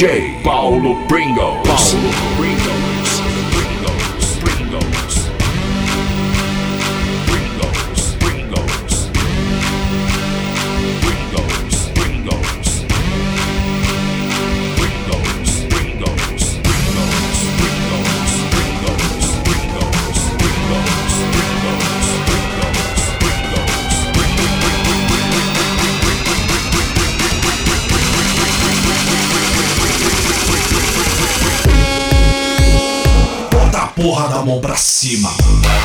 DJ Paulo Pringles. Paulo Pringles. Mão pra cima.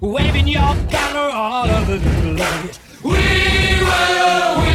waving your banner all over the place. We will.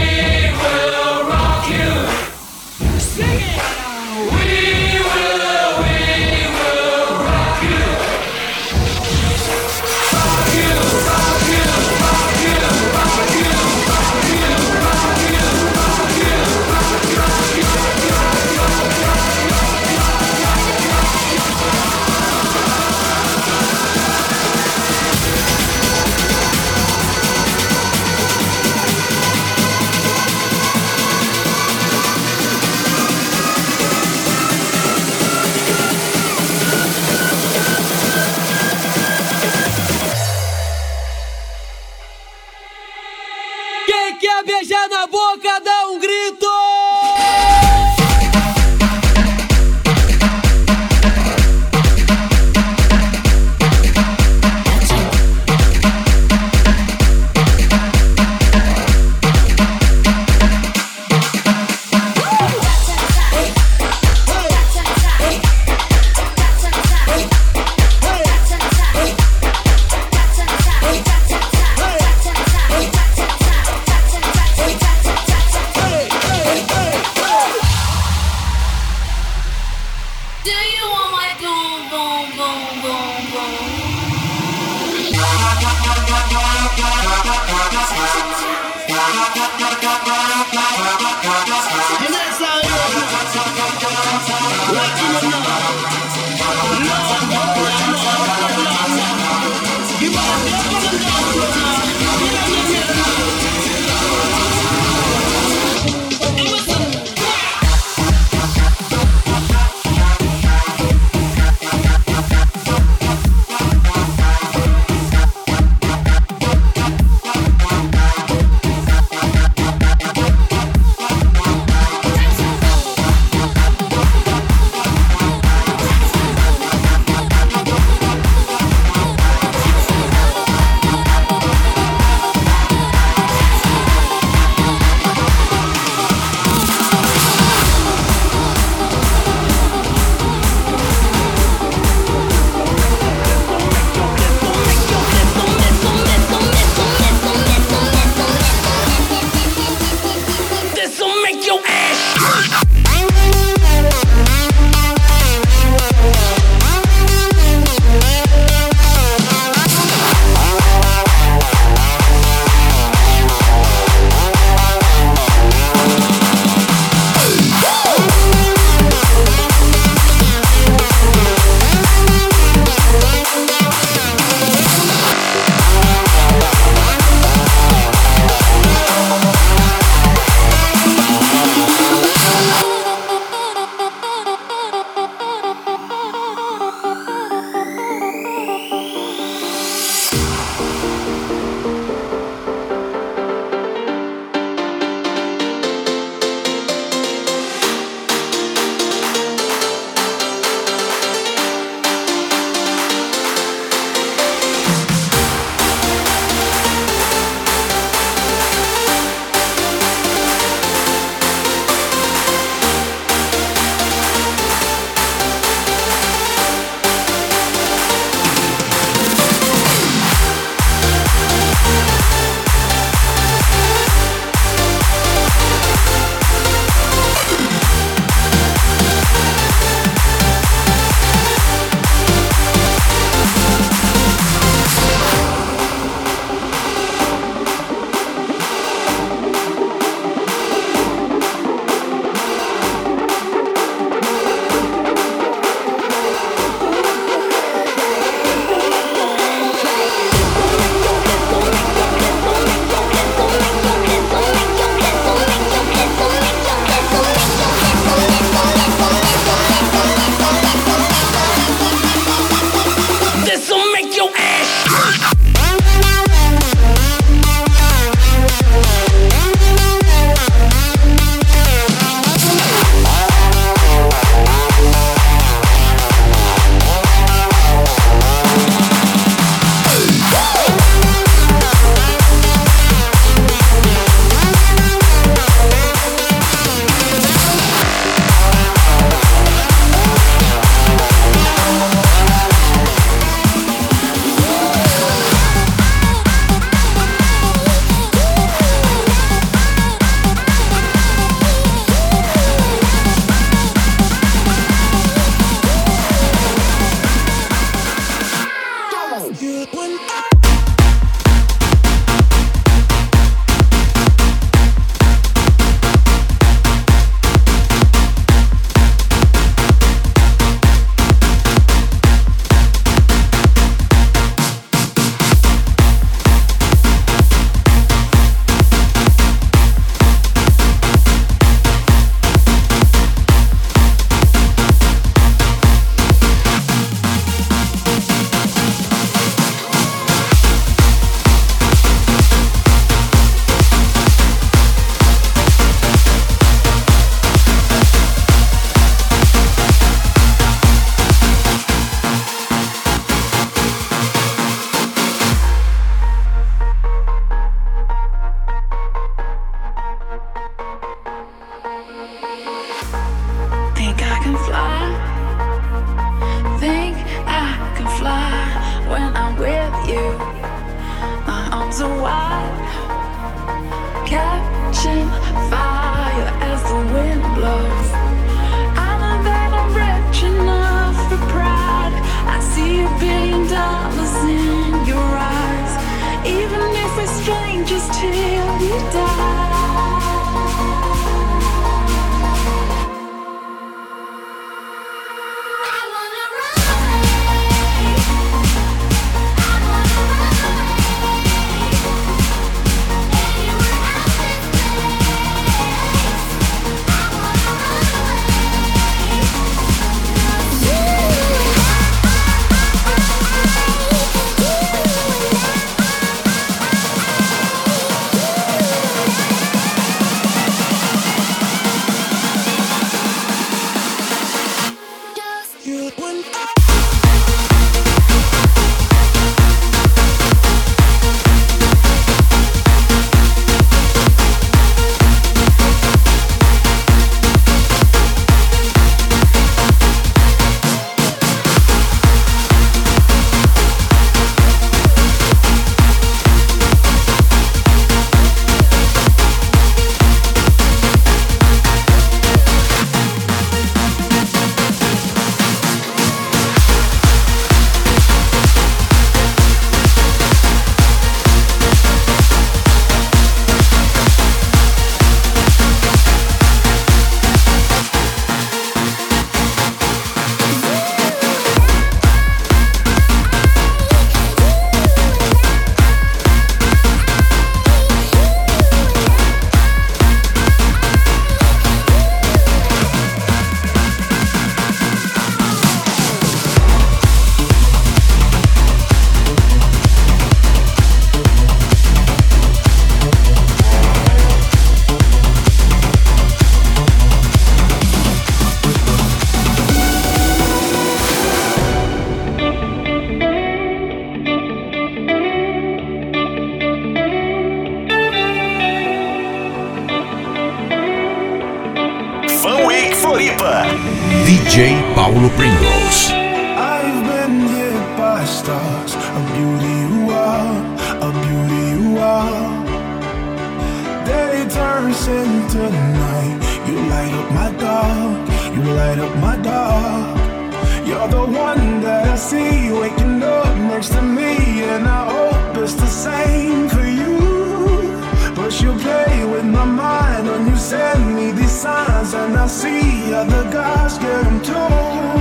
These signs and I see other guys get them too.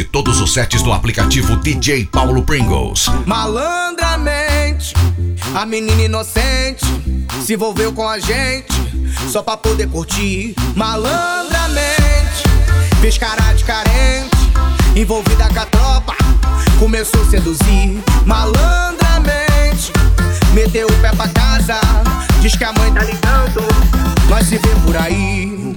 Escute todos os sets do aplicativo DJ Paulo Pringles. Malandramente, a menina inocente se envolveu com a gente só pra poder curtir. Malandramente, fez cara de carente, envolvida com a tropa, começou a seduzir. Malandramente, meteu o pé pra casa, diz que a mãe tá ligando, nós se vê por aí.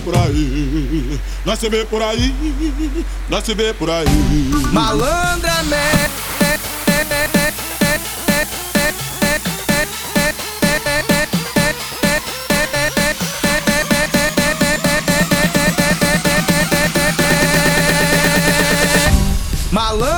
por aí, nós se vê por aí, nós se vê por aí. Malandramente. Malandramente.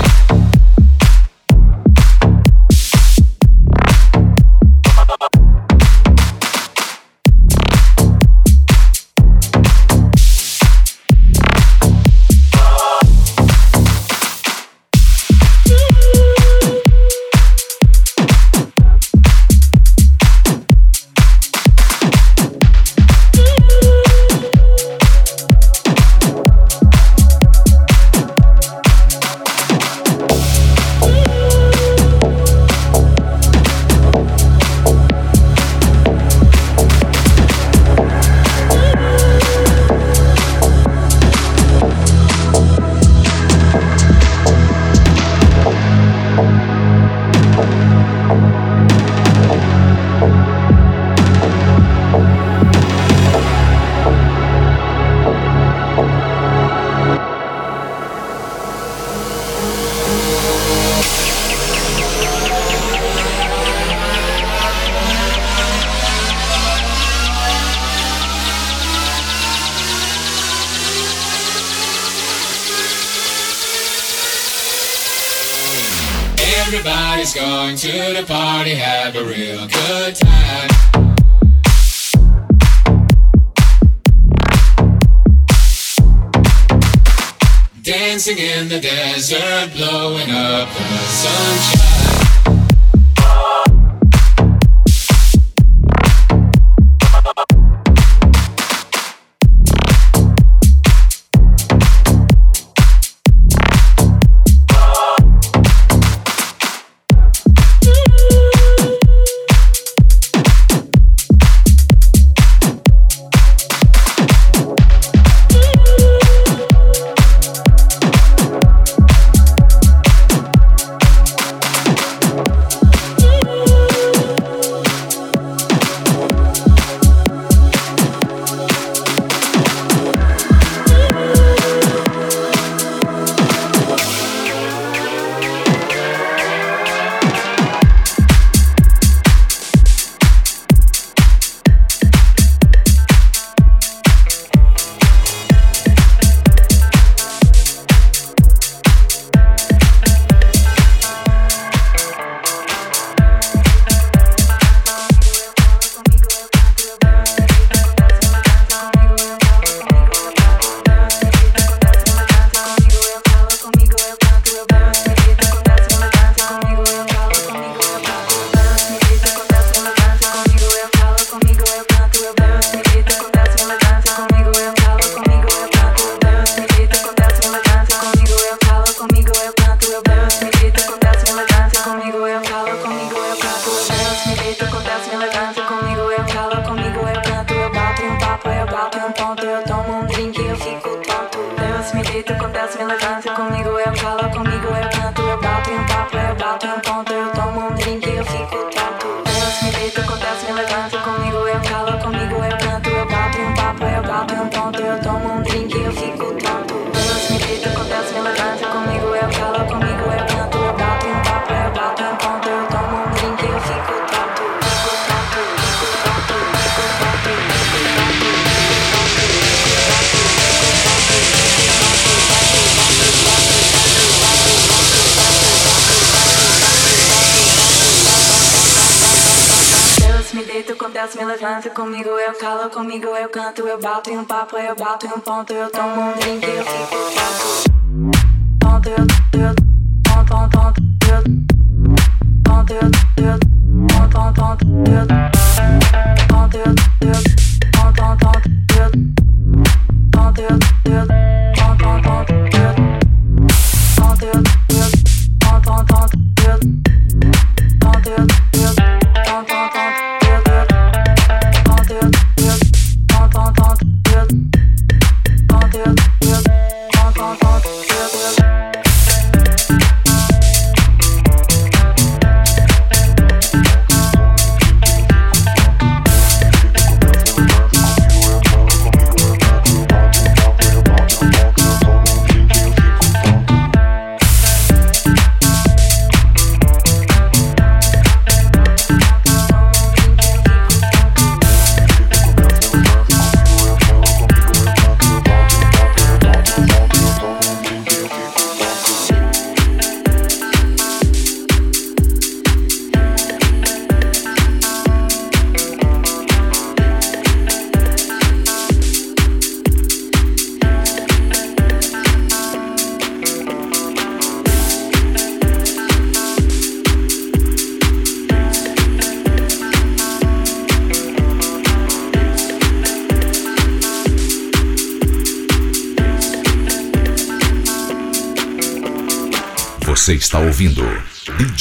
Comigo, eu calo comigo, eu canto, eu bato em um papo, eu bato em um ponto, eu tomo um drink, eu fico tonto. Ponto, eu, eu, ponto, ponto, eu, ponto, eu, eu, ponto, ponto, eu,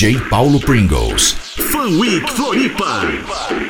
DJ Paulo Pringles. Fan Week Floripa.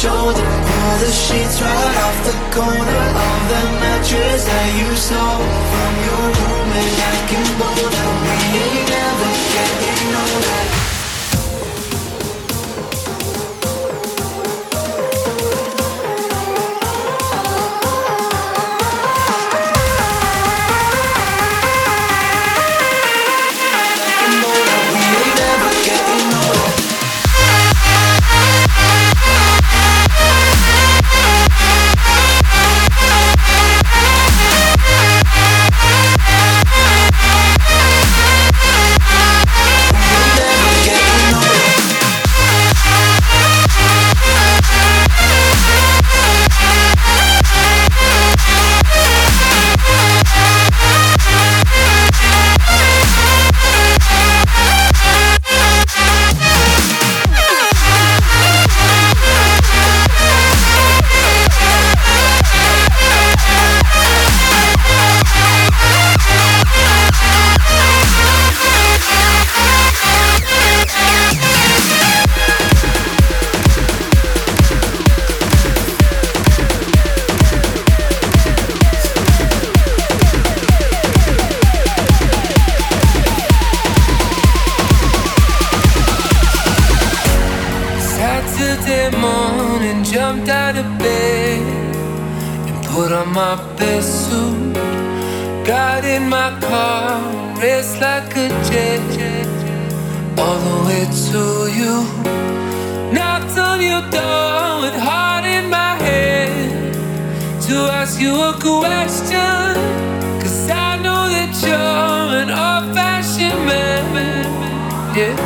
shoulder. Pull the sheets right off the corner Of the mattress that you stole From your room and I can Boulder We ain't all the way to you. Knocked on your door with heart in my head to ask you a question. Cause I know that you're an old fashioned man. Yeah.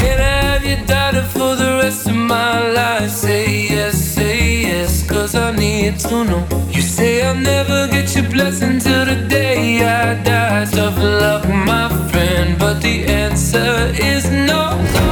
Can I have your daughter for the rest of my life? Say yes cause I need to know. You say I'll never get your blessing till the day I die. Tough love, my friend, but the answer is no.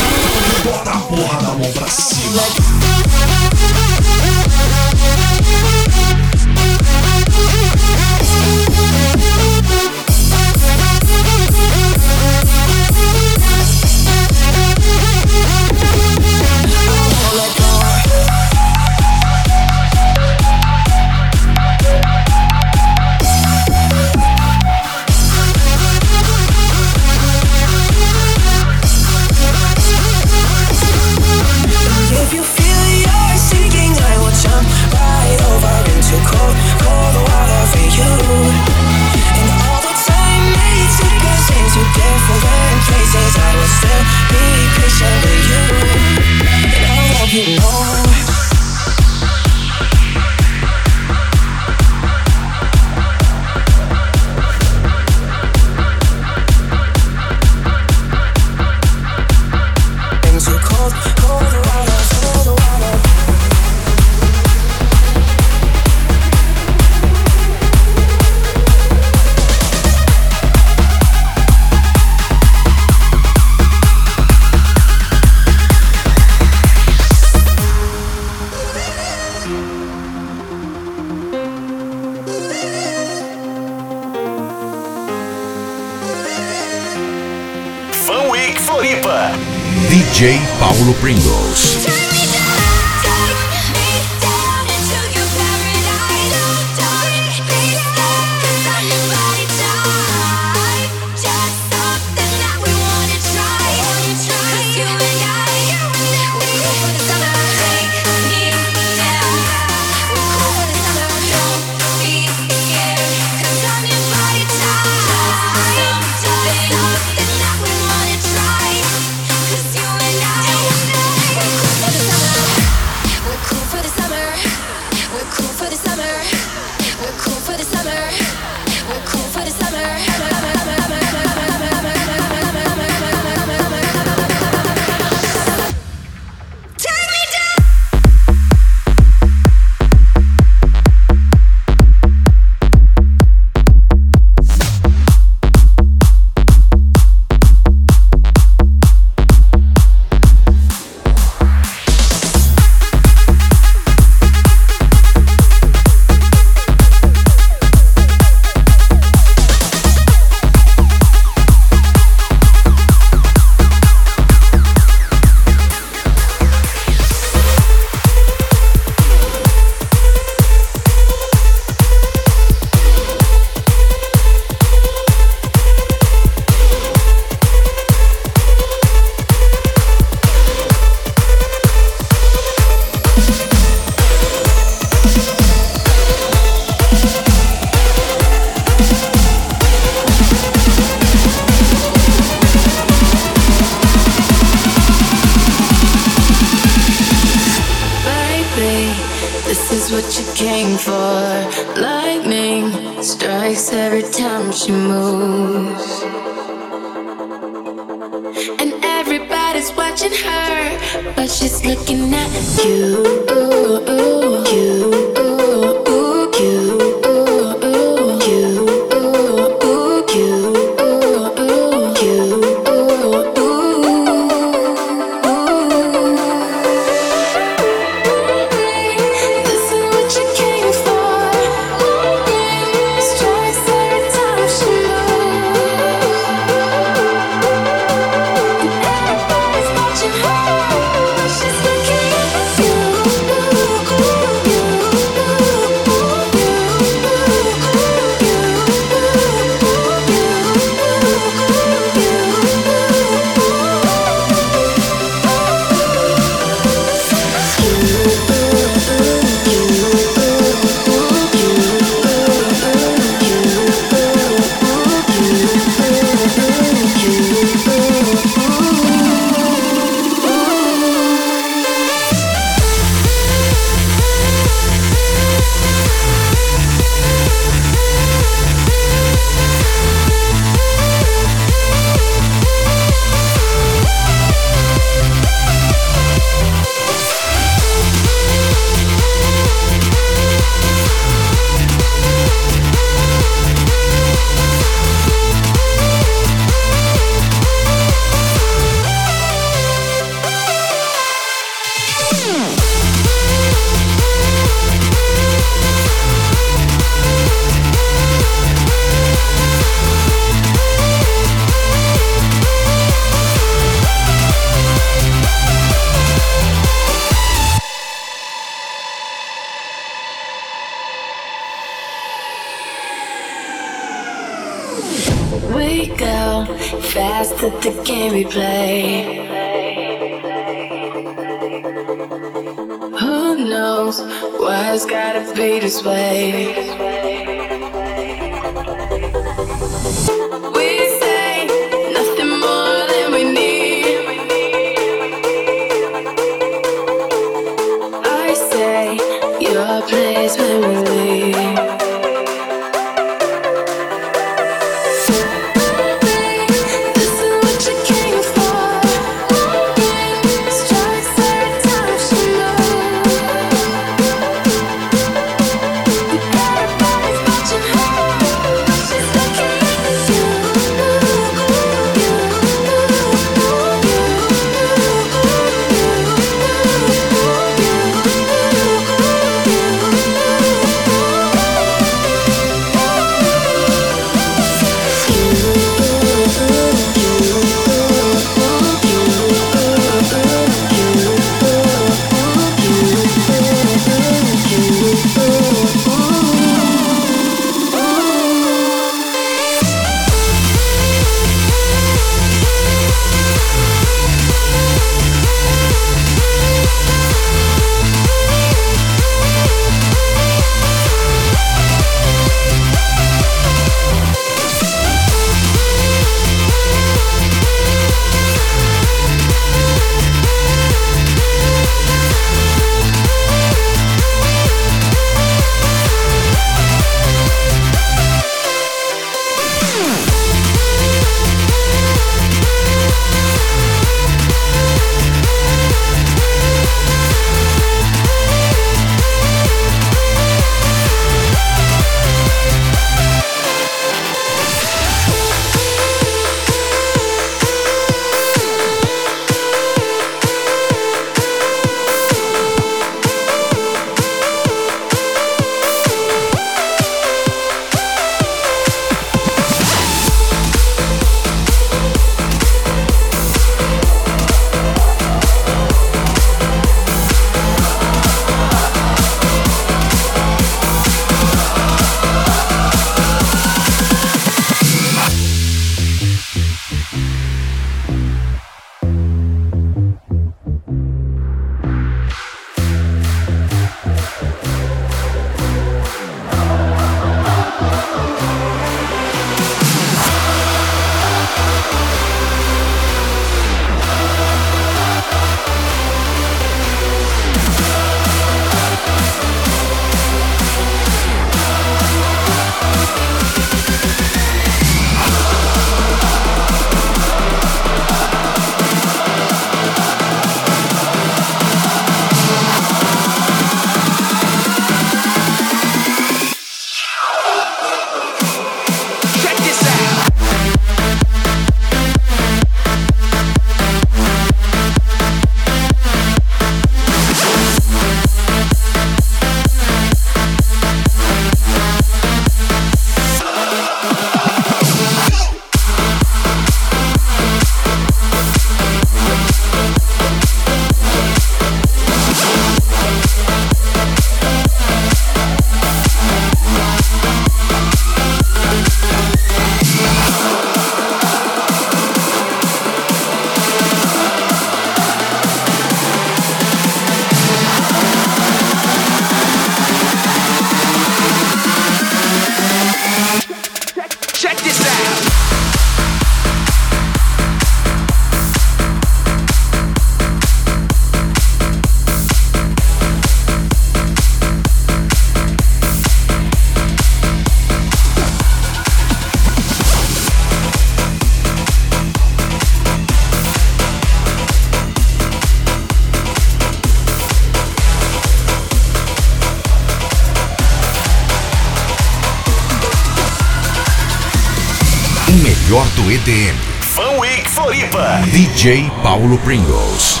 EDM. Fan Week Floripa. DJ Paulo Pringles.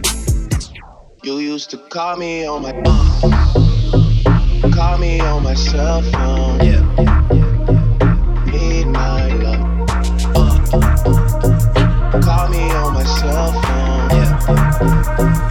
You used to call me on my call me on my cell phone. Yeah. Need my love. Call me on my cell phone. Yeah.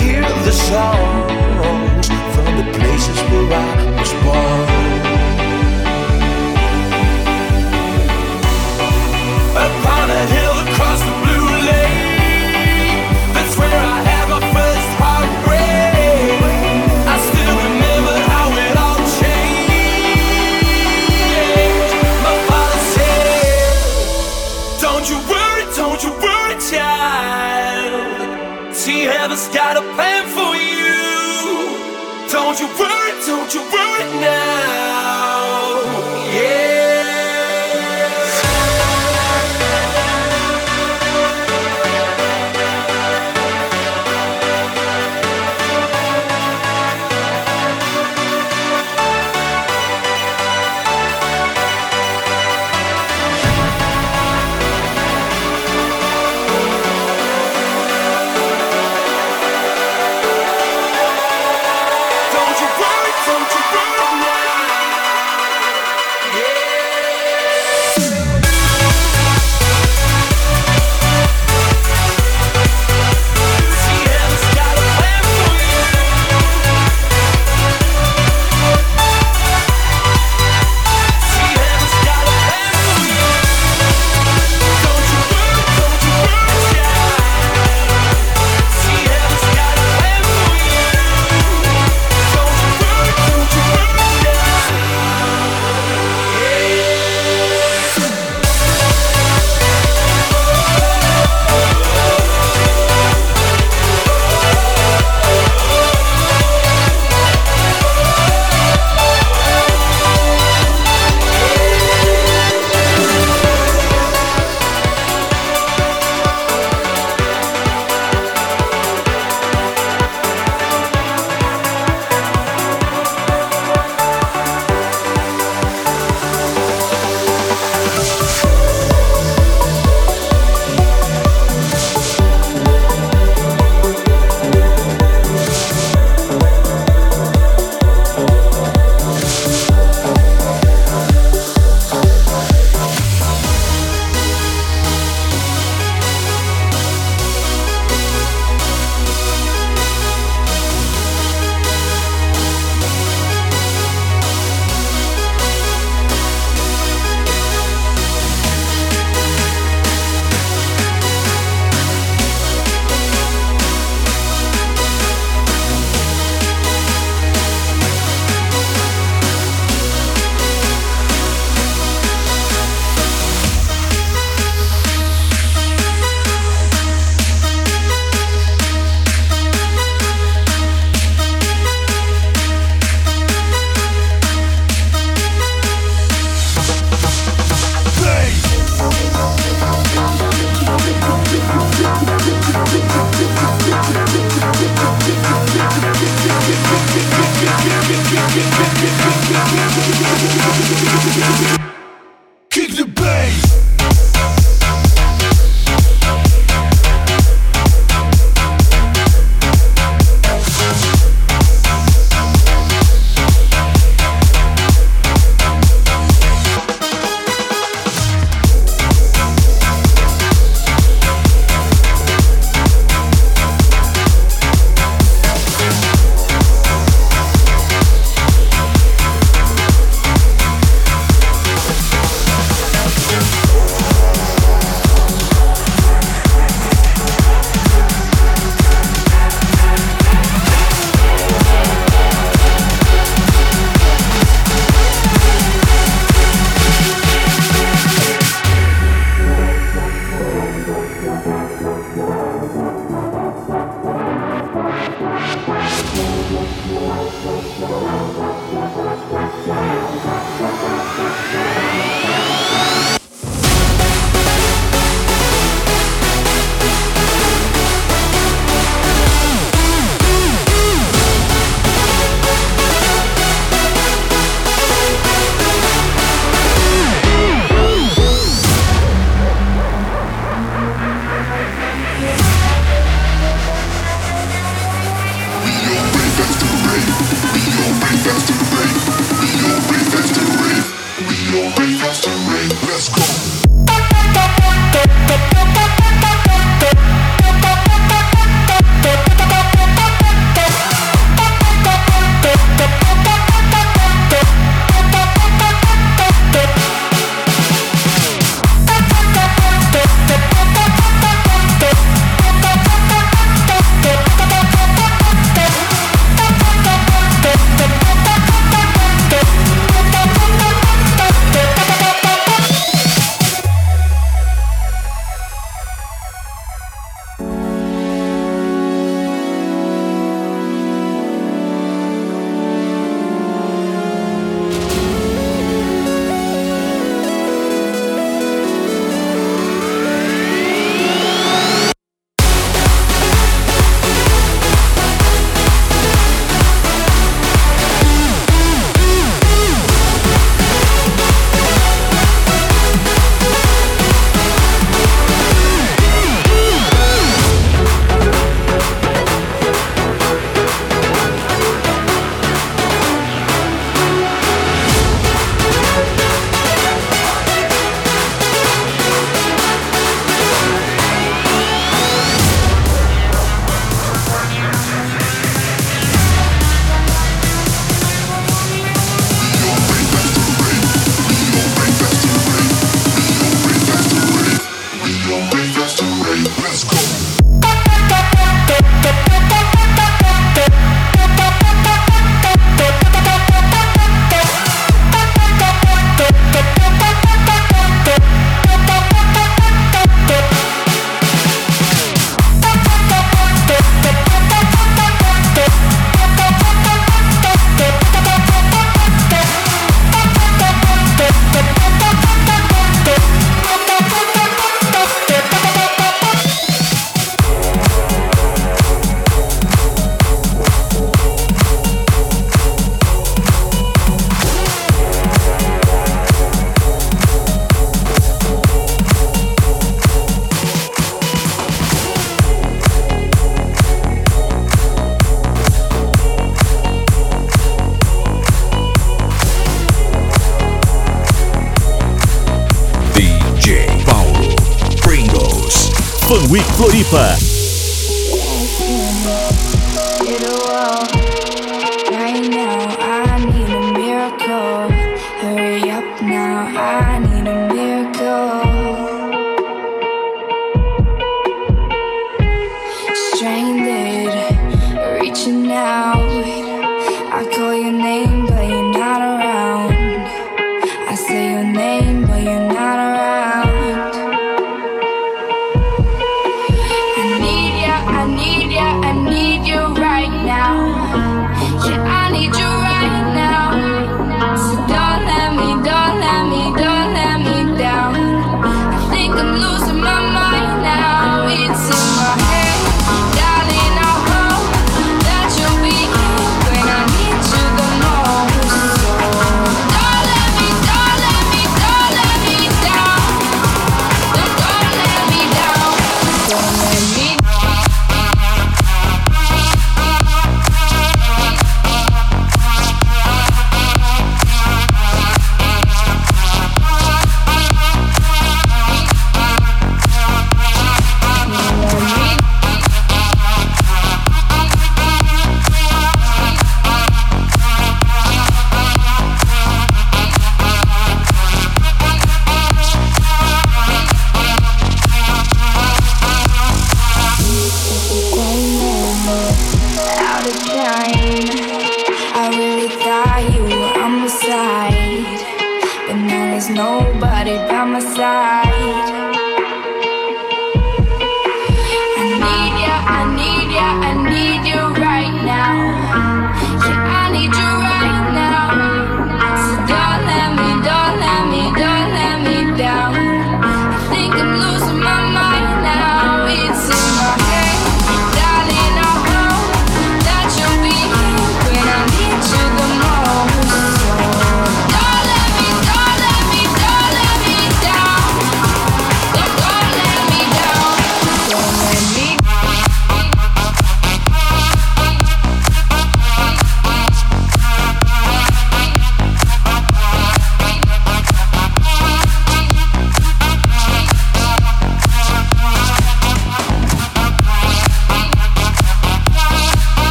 Hear the songs from the places where I was born. Upon a hill across the don't you worry now.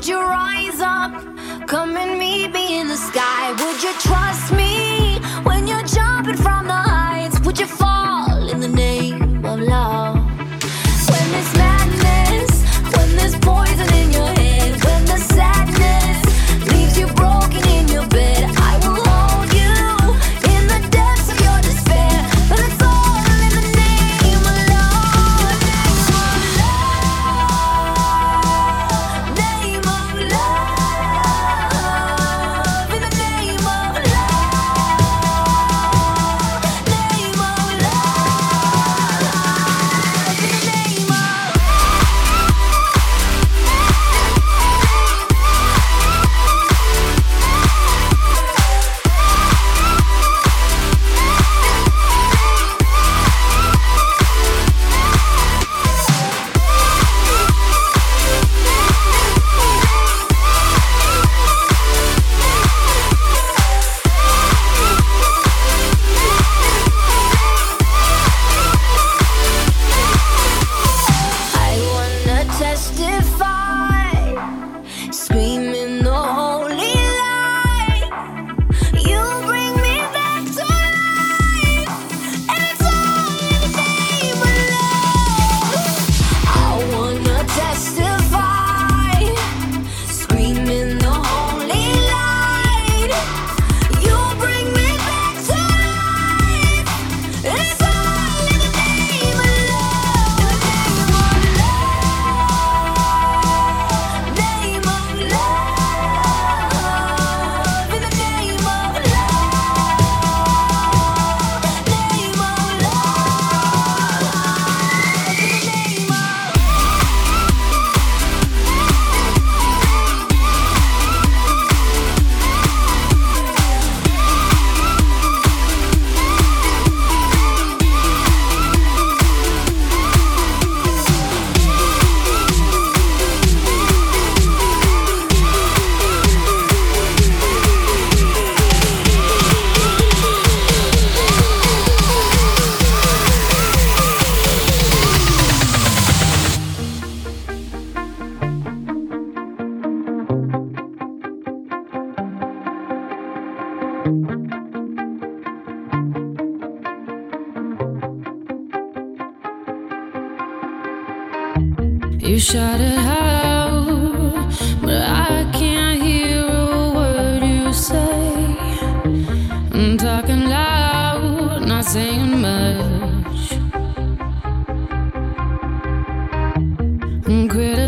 Put your eyes up, come and meet me in the sky.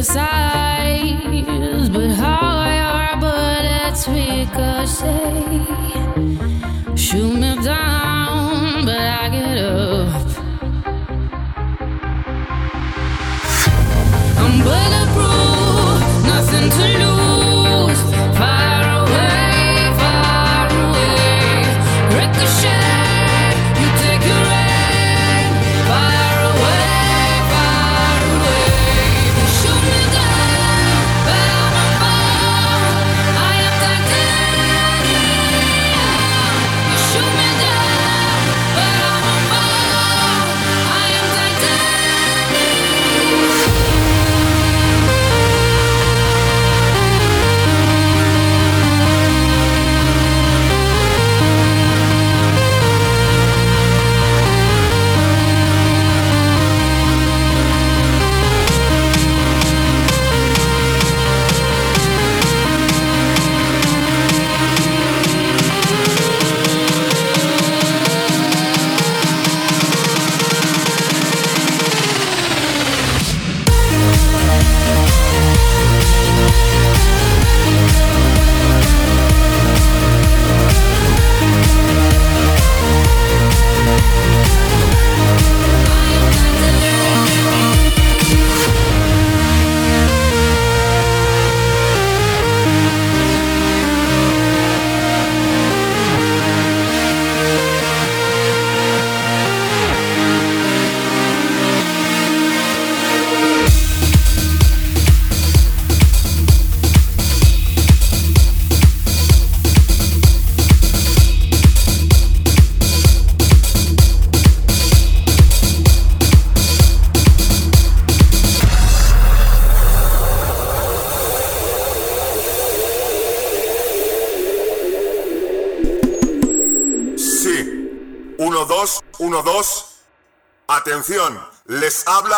Criticize, but how your bullets ricochet. Shoot me down, but I get up. I'm bulletproof, nothing to lose.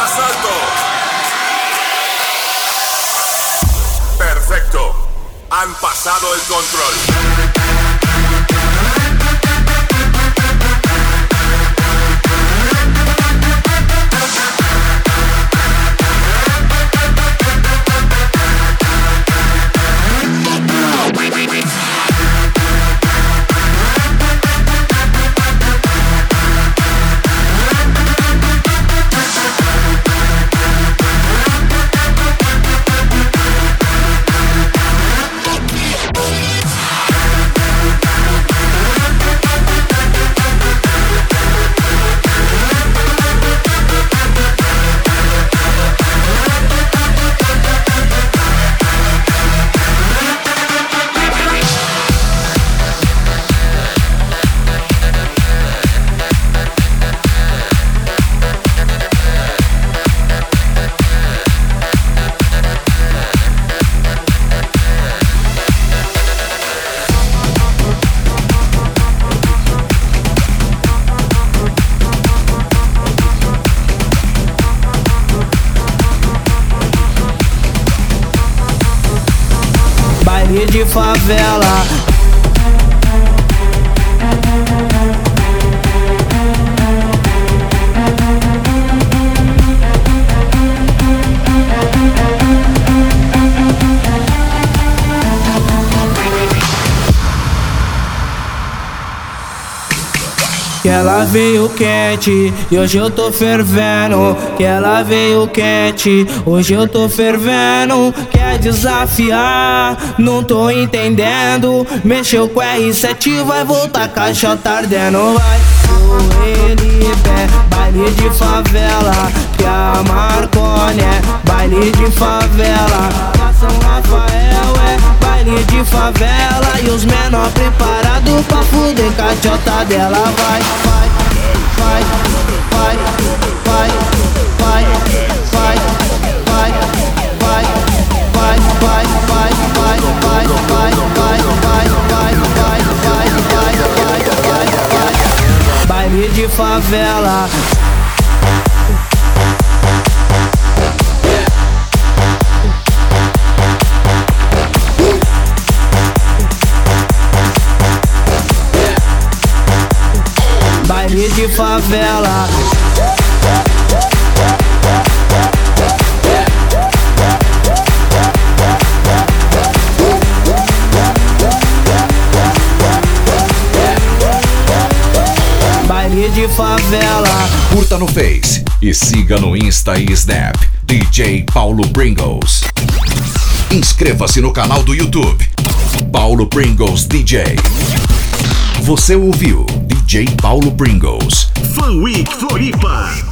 Más alto. Perfecto. Han pasado el control. Veio quente e hoje eu tô fervendo. Que ela veio quente, hoje eu tô fervendo. Quer desafiar? Não tô entendendo. Mexeu com R7, vai voltar caixa tardendo. Vai, o ele baile de favela. Que a Marcone é baile de favela. São Rafael é baile de favela. E os menor preparados pra fuder com a tchota dela. Vai, vai, de favela. Baile de favela. Baile de favela. Curta no Face e siga no Insta e Snap DJ Paulo Pringles. Inscreva-se no canal do YouTube Paulo Pringles DJ. Você ouviu DJ Paulo Pringles. Fun Week Floripa.